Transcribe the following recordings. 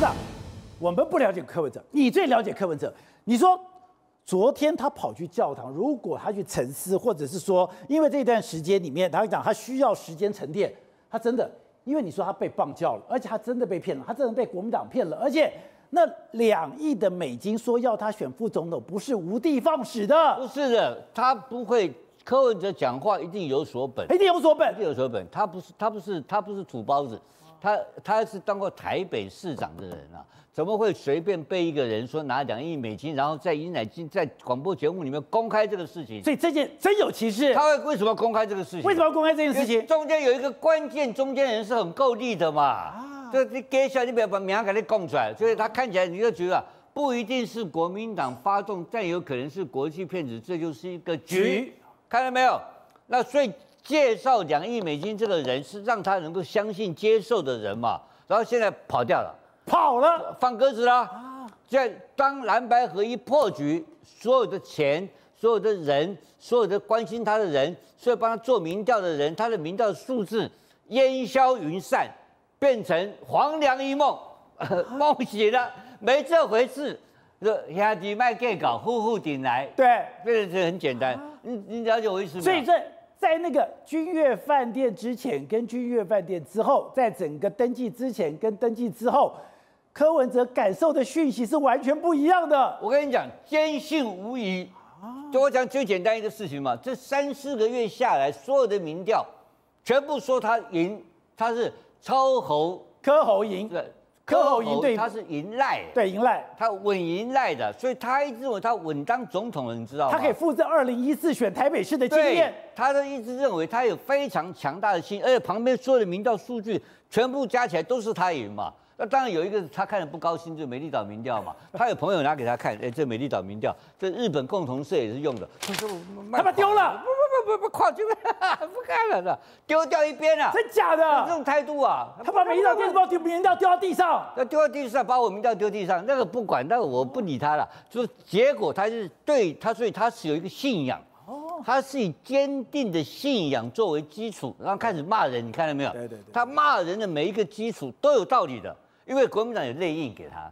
长，我们不了解柯文哲，你最了解柯文哲。你说昨天他跑去教堂，如果他去沉思，或者是说因为这段时间里面，他讲他需要时间沉淀，他真的，因为你说他被棒教了，而且他真的被骗了，他真的被国民党骗了，而且那两亿的美金说要他选副总统，不是无的放矢的，不是的，他不会。柯文哲讲话一定有所本，一定有所本，一定有所本。他不是，他不是，他不是土包子，他他是当过台北市长的人啊，怎么会随便被一个人说拿两亿美金，然后在尹乃金在广播节目里面公开这个事情？所以这件真有其事。他会为什么公开这个事情？为什么要公开这件事情？中间有一个关键中间人是很够力的嘛。啊，这你接下来你不要把名给你供出来，所以他看起来你就觉得不一定是国民党发动，但有可能是国际骗子，这就是一个局，局看到没有？那所以介绍两亿美金这个人是让他能够相信接受的人嘛？然后现在跑掉了，跑了，放鸽子了。啊！现在当蓝白合一破局，所有的钱、所有的人、所有的关心他的人、所有帮他做民调的人，他的民调数字烟消云散，变成黄粱一梦，梦醒了，没这回事。这兄弟卖给搞，户户顶来。对，这个很简单。你你了解我意思吗？所以这。在那个君悦饭店之前跟君悦饭店之后，在整个登记之前跟登记之后，柯文哲感受的讯息是完全不一样的。我跟你讲，坚信无疑。就我讲最简单一个事情嘛，这三四个月下来，所有的民调全部说他赢，他是超侯柯侯赢。对。柯侯赢对，他是赢赖，对赢赖，他稳赢赖的，所以他一直认为他稳当总统了，你知道吗？他可以复制二零一四选台北市的经验。他都一直认为他有非常强大的心，而且旁边所有的民调数据全部加起来都是他赢嘛。那当然有一个他看了不高兴，就是美丽岛民调嘛。他有朋友拿给他看，哎，这美丽岛民调，这日本共同社也是用的。他说他把丢了。不不跨区不看了的，丢掉一边了，真假的？这种态度啊！他把民调电子报丢民调丢到地上，要丢到地上，把我民调丢地上，那个不管，那个我不理他了。就结果，他是对他，所以他是有一个信仰，他是以坚定的信仰作为基础，然后开始骂人。你看到没有？对对对，他骂人的每一个基础都有道理的，因为国民党有内应给他。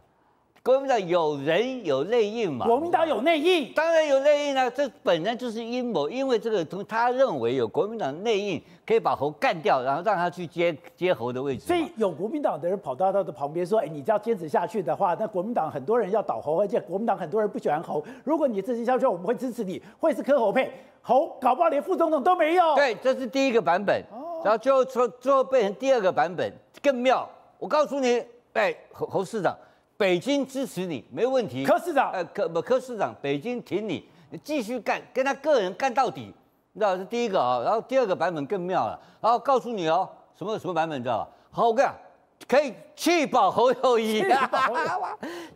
国民党有人有内应嘛？国民党有内应，当然有内应啊！这本来就是阴谋，因为这个从他认为有国民党内应，可以把侯干掉，然后让他去接接侯的位置。所以有国民党的人跑到他的旁边说：“哎，你这样坚持下去的话，那国民党很多人要倒侯，而且国民党很多人不喜欢侯。如果你支持下去，我们会支持你，会是柯侯配，侯搞不好连副总统都没有。”对，这是第一个版本，然后最后最最后变成第二个版本，更妙。我告诉你，哎，侯侯市长。北京支持你没问题，柯市长，呃，柯不柯市长，北京挺你，你继续干，跟他个人干到底，你知道是第一个啊，然后第二个版本更妙了，然后告诉你哦，什么什么版本你知道吧？好，我跟你讲，可以气保侯友谊，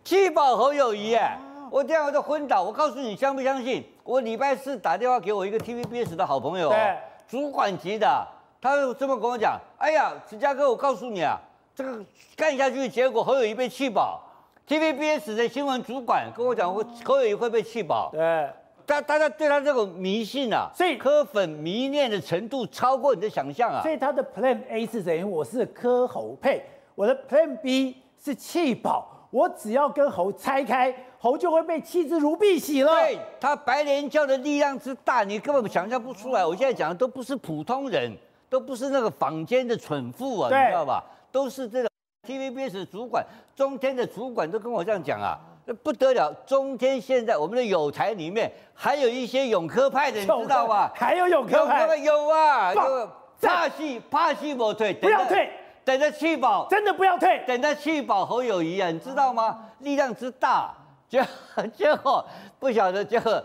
气保侯友谊哎，我这样我就昏倒，我告诉你相不相信？我礼拜四打电话给我一个 TVBS 的好朋友，对，主管级的，他就这么跟我讲，哎呀，芝加哥，我告诉你啊，这个干下去，结果侯友谊被弃保。TVBS 的新闻主管跟我讲，侯友谊会被气饱。对，大大家对他这种迷信啊，所以柯粉迷恋的程度超过你的想象啊。所以他的 Plan A 是等于我是柯侯配，我的 Plan B 是气饱，我只要跟侯拆开，侯就会被弃之如敝屣了。对，他白莲教的力量之大，你根本想象不出来。我现在讲的都不是普通人，都不是那个坊间的蠢妇啊，你知道吧？都是这个。TVBS 主管，中天的主管都跟我这样讲啊，那不得了！中天现在我们的友台里面还有一些永科派的，你知道吧？还有永科派，有啊，有怕戏怕戏不退，不要退，等着气保，真的不要退，等着气保侯友谊啊，你知道吗？力量之大，结结果不晓得结果。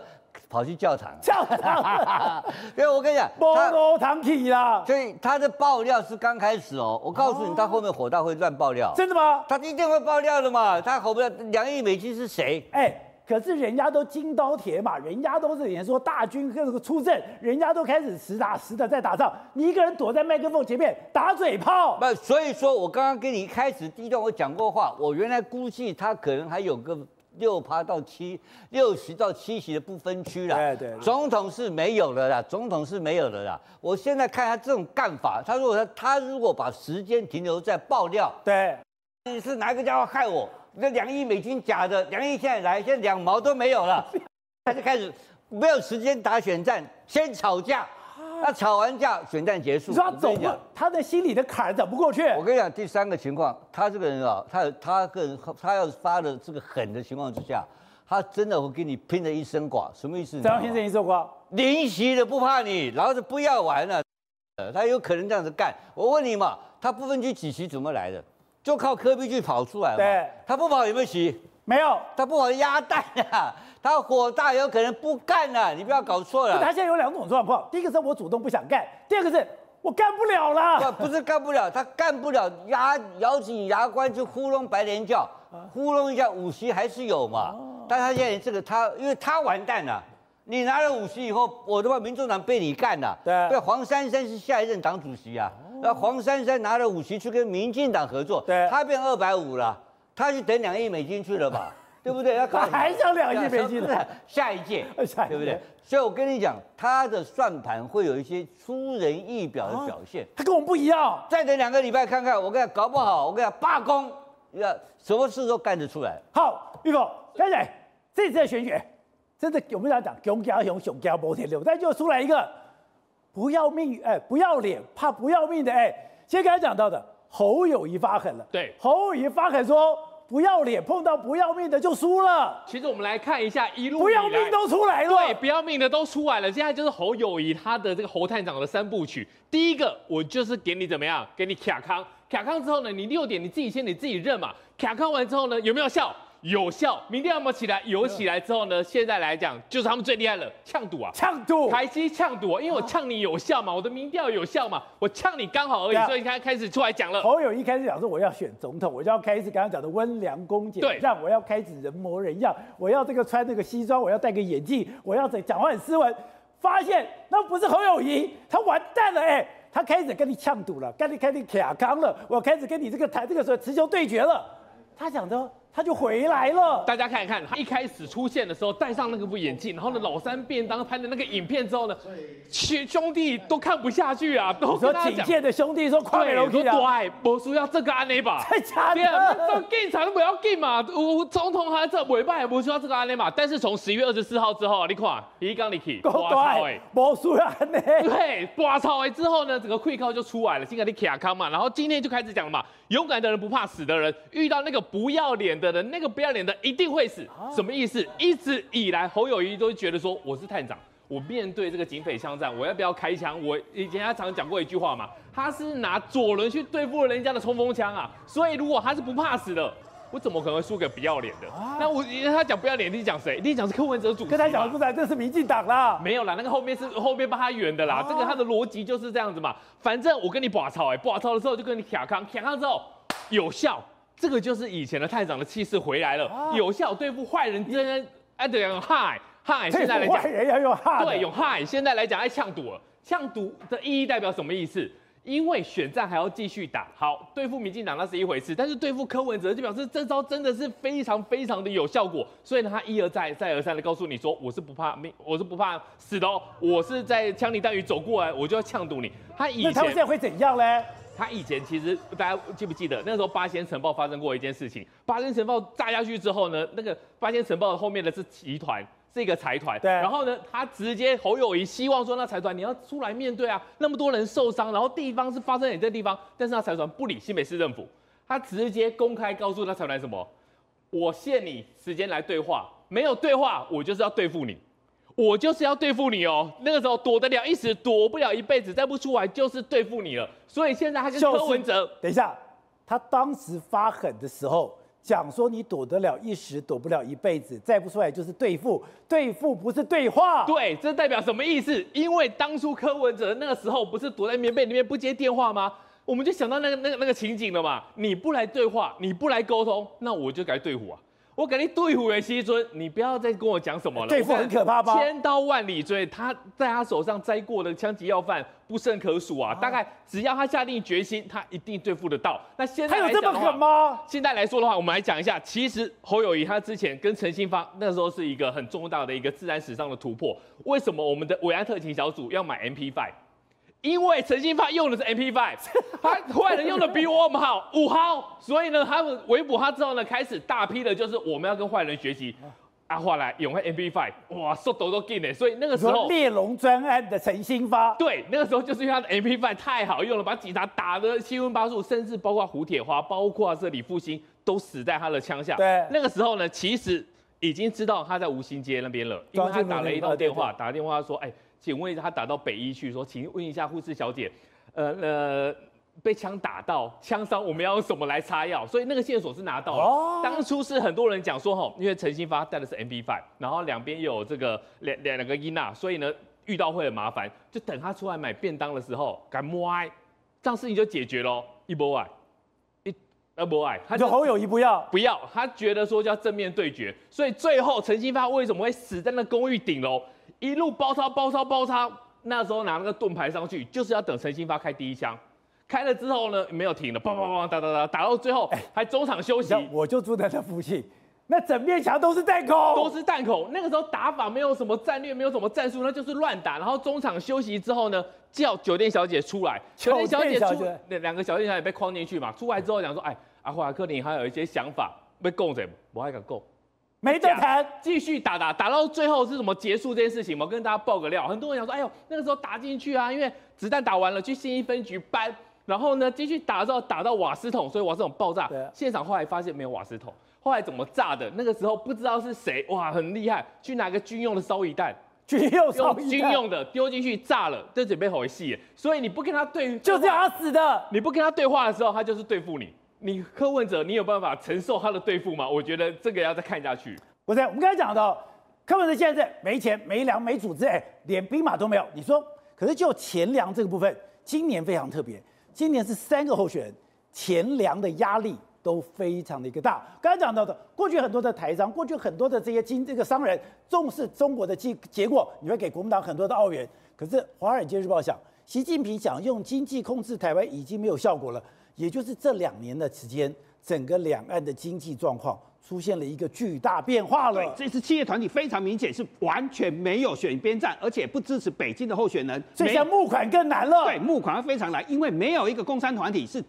跑去教堂，教堂，因为我跟你讲，菠萝糖体啦，所以他的爆料是刚开始哦。我告诉你，他后面火到会乱爆料，真的吗？他一定会爆料的嘛。他吼不了，两亿美金是谁？哎，可是人家都金刀铁马，人家都是连说大军各个出阵，人家都开始实打实的在打仗，你一个人躲在麦克风前面打嘴炮。不，所以说我刚刚跟你一开始第一段我讲过话，我原来估计他可能还有个。六趴到七，六十到七十的不分区了。对对，总统是没有的啦，总统是没有的啦。我现在看他这种干法，他如果他他如果把时间停留在爆料，对，你是哪个家伙害我？那两亿美金假的，两亿现在来，现在两毛都没有了，他就开始没有时间打选战，先吵架。那吵完架，选战结束。你说他走过，他的心里的坎走不过去。我跟你讲，第三个情况，他这个人啊，他他个人他要发的这个狠的情况之下，他真的会跟你拼的一身剐。什么意思？怎样拼了一身剐？领席的不怕你，老子不要玩了。他有可能这样子干。我问你嘛，他不分区几席怎么来的？就靠科比去跑出来嘛。对。他不跑有没有席？没有。他不跑鸭蛋啊。他火大有可能不干了，你不要搞错了。他现在有两种状况，第一个是我主动不想干，第二个是我干不了了。不，不是干不了，他干不了，牙咬紧牙关就呼隆白莲教，呼隆一下五席还是有嘛。但他现在这个他，因为他完蛋了，你拿了五席以后，我的话民众党被你干了。对。对，黄珊珊是下一任党主席啊，那黄珊珊拿了五席去跟民进党合作，对，他变二百五了，他去等两亿美金去了吧？对不对？他还想两亿美金的下一届，对不对？所以我跟你讲，他的算盘会有一些出人意表的表现。他跟我们不一样。再等两个礼拜看看，我跟你讲，搞不好我跟你讲罢工，要什么事都干得出来。好，玉凤，开始这次的选举，真的我们要讲熊家雄，熊家摩天六，但就出来一个不要命，哎，不要脸，怕不要命的，哎，先刚才讲到的侯友谊发狠了，对，侯友谊发狠说。不要脸，碰到不要命的就输了。其实我们来看一下一路不要命都出来了，对，不要命的都出来了。现在就是侯友谊他的这个侯探长的三部曲。第一个，我就是给你怎么样，给你卡康，卡康之后呢，你六点你自己先你自己认嘛。卡康完之后呢，有没有效？有效，民调有没有起来？有起来之后呢？现在来讲，就是他们最厉害了，呛赌啊，呛赌，台积呛赌啊，因为我呛你有效嘛，我的民调有效嘛，我呛你刚好而已，啊、所以开开始出来讲了。侯友宜开始讲说，我要选总统，我就要开始刚刚讲的温良恭俭让，对，我要开始人模人样，我要这个穿那个西装，我要戴个眼镜，我要讲话很斯文。发现那不是侯友谊，他完蛋了，哎，他开始跟你呛赌了，跟你开始卡康了，我开始跟你这个台这个时候持球对决了。他讲的。他就回来了。大家看一看，他一开始出现的时候戴上那个副眼镜，然后呢，老三便当拍的那个影片之后呢，兄兄弟都看不下去啊，都说警戒的兄弟说快了，我说对，我说要这个安内吧，太假了，这警察都不要进嘛，我总统还在尾巴也不需要这个安内嘛，但是从十一月二十四号之后，你看，一刚你去，对，不需要安内，对，拔草哎之后呢，整个会靠就出来了，现在你卡康嘛，然后今天就开始讲了嘛，勇敢的人不怕死的人，遇到那个不要脸的人，那个不要脸的一定会死，什么意思？一直以来侯友谊都觉得说，我是探长，我面对这个警匪枪战，我要不要开枪？我以前他常讲过一句话嘛，他是拿左轮去对付人家的冲锋枪啊，所以如果他是不怕死的，我怎么可能会输给不要脸的？那我他讲不要脸，你讲谁？你讲是柯文哲主席，跟他讲的不是，这是民进党啦，没有啦，那个后面是后面帮他圆的啦，这个他的逻辑就是这样子嘛，反正我跟你拔草哎，拔草的时候就跟你卡康，卡康之后有效。这个就是以前的探长的气势回来了，啊、有效对付坏人，真的哎，对，用嗨嗨，现在来讲，坏人要用嗨，对，用嗨，现在来讲爱呛赌了，呛赌的意义代表什么意思？因为选战还要继续打，好，对付民进党那是一回事，但是对付柯文哲就表示这招真的是非常非常的有效果，所以呢，他一而再再而三的告诉你说，我是不怕命，我是不怕死的哦，我是在枪林弹雨走过来，我就要呛堵你。他以前他现在会怎样呢？他以前其实大家记不记得那时候八仙城爆发生过一件事情？八仙城爆炸下去之后呢，那个八仙城爆的后面的是集团，是一个财团。对。然后呢，他直接侯友谊希望说，那财团你要出来面对啊，那么多人受伤，然后地方是发生在你这地方，但是那财团不理新北市政府，他直接公开告诉那财团什么？我限你时间来对话，没有对话，我就是要对付你。我就是要对付你哦，那个时候躲得了一时，躲不了一辈子，再不出来就是对付你了。所以现在他跟柯文哲，等一下，他当时发狠的时候讲说，你躲得了一时，躲不了一辈子，再不出来就是对付，对付不是对话。对，这代表什么意思？因为当初柯文哲那个时候不是躲在棉被里面不接电话吗？我们就想到那个那个那个情景了嘛，你不来对话，你不来沟通，那我就该对付啊。我给你对付的西尊，你不要再跟我讲什么了。对付很可怕吧？千刀万里追，他在他手上摘过的枪击要犯不胜可数啊！大概只要他下定决心，他一定对付得到。那现在他有这么狠吗？现在来说的话，我们来讲一下，其实侯友谊他之前跟陈新发那时候是一个很重大的一个自然史上的突破。为什么我们的维安特勤小组要买 MP5？因为陈新发用的是 MP5，他坏人用的比我们好五号，所以呢，他们围捕他之后呢，开始大批的就是我们要跟坏人学习。啊，后来用个 MP5，哇，速度都劲嘞，所以那个时候猎龙专案的陈新发，对，那个时候就是因为他的 MP5 太好用了，把警察打得七荤八素，甚至包括胡铁花，包括这李复兴都死在他的枪下。对，那个时候呢，其实已经知道他在吴兴街那边了，因为他打了一通电话，打电话说，哎，请问一下，他打到北医去说，请问一下护士小姐，呃呃。被枪打到枪伤，我们要用什么来擦药？所以那个线索是拿到了。哦、当初是很多人讲说，吼，因为陈新发带的是 MP5，然后两边有这个两两两个伊娜，所以呢遇到会很麻烦，就等他出来买便当的时候敢摸爱，这样事情就解决喽。一波爱，一二波爱，他就侯友谊不要不要，他觉得说叫正面对决，所以最后陈新发为什么会死在那公寓顶楼，一路包抄包抄包抄，那时候拿那个盾牌上去，就是要等陈新发开第一枪。开了之后呢，没有停了，砰砰砰打打打，打到最后还中场休息。我就住在这附近，那整面墙都是弹孔，都是弹孔。那个时候打法没有什么战略，没有什么战术，那就是乱打。然后中场休息之后呢，叫酒店小姐出来，酒店小姐出，那两个小店小姐被框进去嘛。出来之后讲说，哎，阿华克你还有一些想法，被供着，我还敢供，没得谈，继续打打打到最后是怎么结束这件事情？我跟大家爆个料，很多人讲说，哎呦，那个时候打进去啊，因为子弹打完了，去新一分局搬。然后呢，继续打到打到瓦斯桶，所以瓦斯桶爆炸。对现场后来发现没有瓦斯桶，后来怎么炸的？那个时候不知道是谁，哇，很厉害，去拿个军用的烧夷弹，军用烧军用的丢进去炸了，就准备回戏。所以你不跟他对，就是要死的。你不跟他对话的时候，他就是对付你。你柯文哲，你有办法承受他的对付吗？我觉得这个要再看下去。不是，我们刚才讲到，柯文哲现在是没钱、没粮、没组织，哎，连兵马都没有。你说，可是就钱粮这个部分，今年非常特别。今年是三个候选人，钱粮的压力都非常的一个大。刚才讲到的，过去很多的台商，过去很多的这些经这个商人重视中国的结结果，你会给国民党很多的澳元。可是《华尔街日报》想，习近平想用经济控制台湾已经没有效果了。也就是这两年的时间，整个两岸的经济状况出现了一个巨大变化了。对，这次企业团体非常明显是完全没有选边站，而且不支持北京的候选人，所以募款更难了。对，募款非常难，因为没有一个共商团体是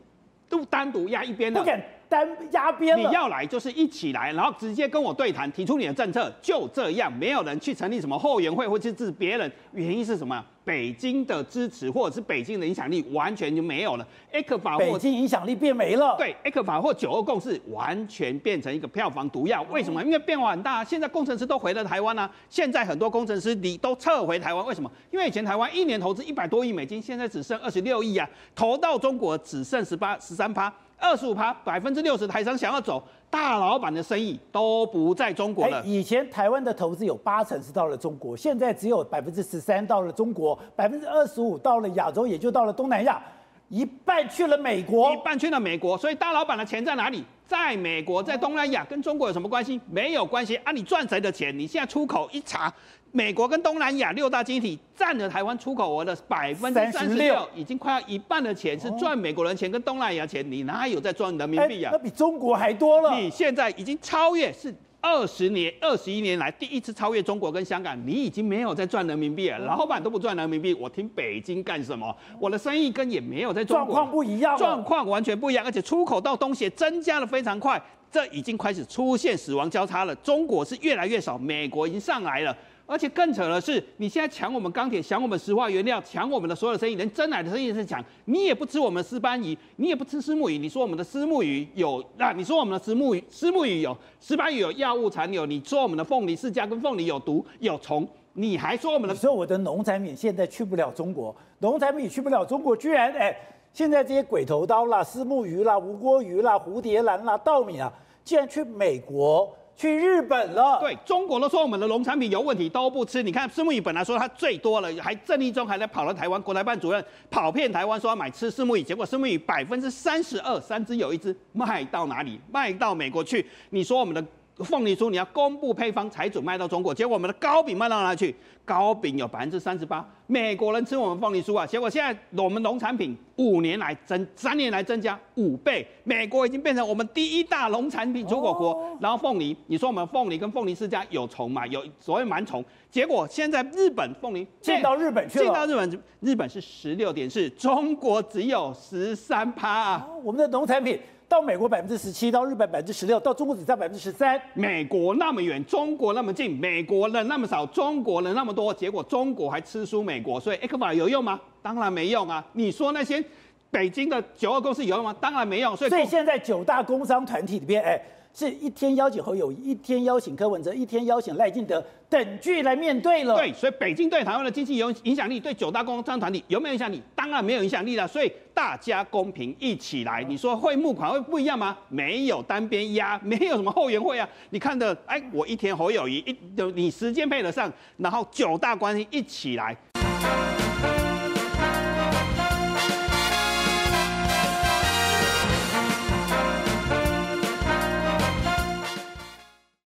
都单独压一边的。单压边，你要来就是一起来，然后直接跟我对谈，提出你的政策，就这样，没有人去成立什么后援会或去治别人，原因是什么？北京的支持或者是北京的影响力完全就没有了。埃克法或北京影响力变没了。对埃克法或九二共识完全变成一个票房毒药。为什么？因为变化很大。现在工程师都回了台湾啊，现在很多工程师你都撤回台湾，为什么？因为以前台湾一年投资一百多亿美金，现在只剩二十六亿啊，投到中国只剩十八、十三趴。二十五趴，百分之六十台商想要走，大老板的生意都不在中国了。以前台湾的投资有八成是到了中国，现在只有百分之十三到了中国，百分之二十五到了亚洲，也就到了东南亚，一半去了美国，一半去了美国。所以大老板的钱在哪里？在美国，在东南亚，跟中国有什么关系？没有关系啊！你赚谁的钱？你现在出口一查。美国跟东南亚六大经济体占了台湾出口额的百分之三十六，已经快要一半的钱是赚美国人钱跟东南亚钱，你哪有在赚人民币啊？那比中国还多了。你现在已经超越，是二十年、二十一年来第一次超越中国跟香港，你已经没有在赚人民币了。老板都不赚人民币，我听北京干什么？我的生意跟也没有在中国。状况不一样，状况完全不一样，而且出口到东西增加的非常快，这已经开始出现死亡交叉了。中国是越来越少，美国已经上来了。而且更扯的是，你现在抢我们钢铁，抢我们石化原料，抢我们的所有生意，连真奶的生意是抢。你也不吃我们的石斑鱼，你也不吃虱目鱼。你说我们的虱目鱼有啊？你说我们的石目鱼，虱目鱼有石斑鱼有药物残留。你说我们的凤梨释迦跟凤梨有毒有虫，你还说我们的？你说我的农产品现在去不了中国，农产品去不了中国，居然哎，现在这些鬼头刀啦、丝木鱼啦、无锅鱼啦、蝴蝶兰啦、稻米啊，竟然去美国。去日本了，对，中国都说我们的农产品有问题，都不吃。你看，虱目鱼本来说它最多了，还郑立忠还在跑了台湾，国台办主任跑遍台湾说要买吃虱目鱼，结果虱目鱼百分之三十二，三只有一只卖到哪里？卖到美国去。你说我们的凤梨酥你要公布配方才准卖到中国，结果我们的糕饼卖到哪里去？糕饼有百分之三十八，美国人吃我们凤梨酥啊，结果现在我们农产品五年来增，三年来增加五倍，美国已经变成我们第一大农产品出口国。哦、然后凤梨，你说我们凤梨跟凤梨世家有虫嘛？有所谓螨虫，结果现在日本凤梨进到日本去了，进到日本，日本是十六点四，中国只有十三趴啊、哦，我们的农产品。到美国百分之十七，到日本百分之十六，到中国只占百分之十三。美国那么远，中国那么近，美国人那么少，中国人那么多，结果中国还吃输美国，所以 ECFA 有用吗？当然没用啊！你说那些北京的九二公司有用吗？当然没用。所以，所以现在九大工商团体里边，哎。是一天邀请侯友谊，一天邀请柯文哲，一天邀请赖清德，等距来面对了。对，所以北京对台湾的经济有影响力，对九大工商团体有没有影响力？当然没有影响力了。所以大家公平一起来，你说会募款会不一样吗？没有单边压，没有什么后援会啊。你看的，哎，我一天侯友谊一，你时间配得上，然后九大关系一起来。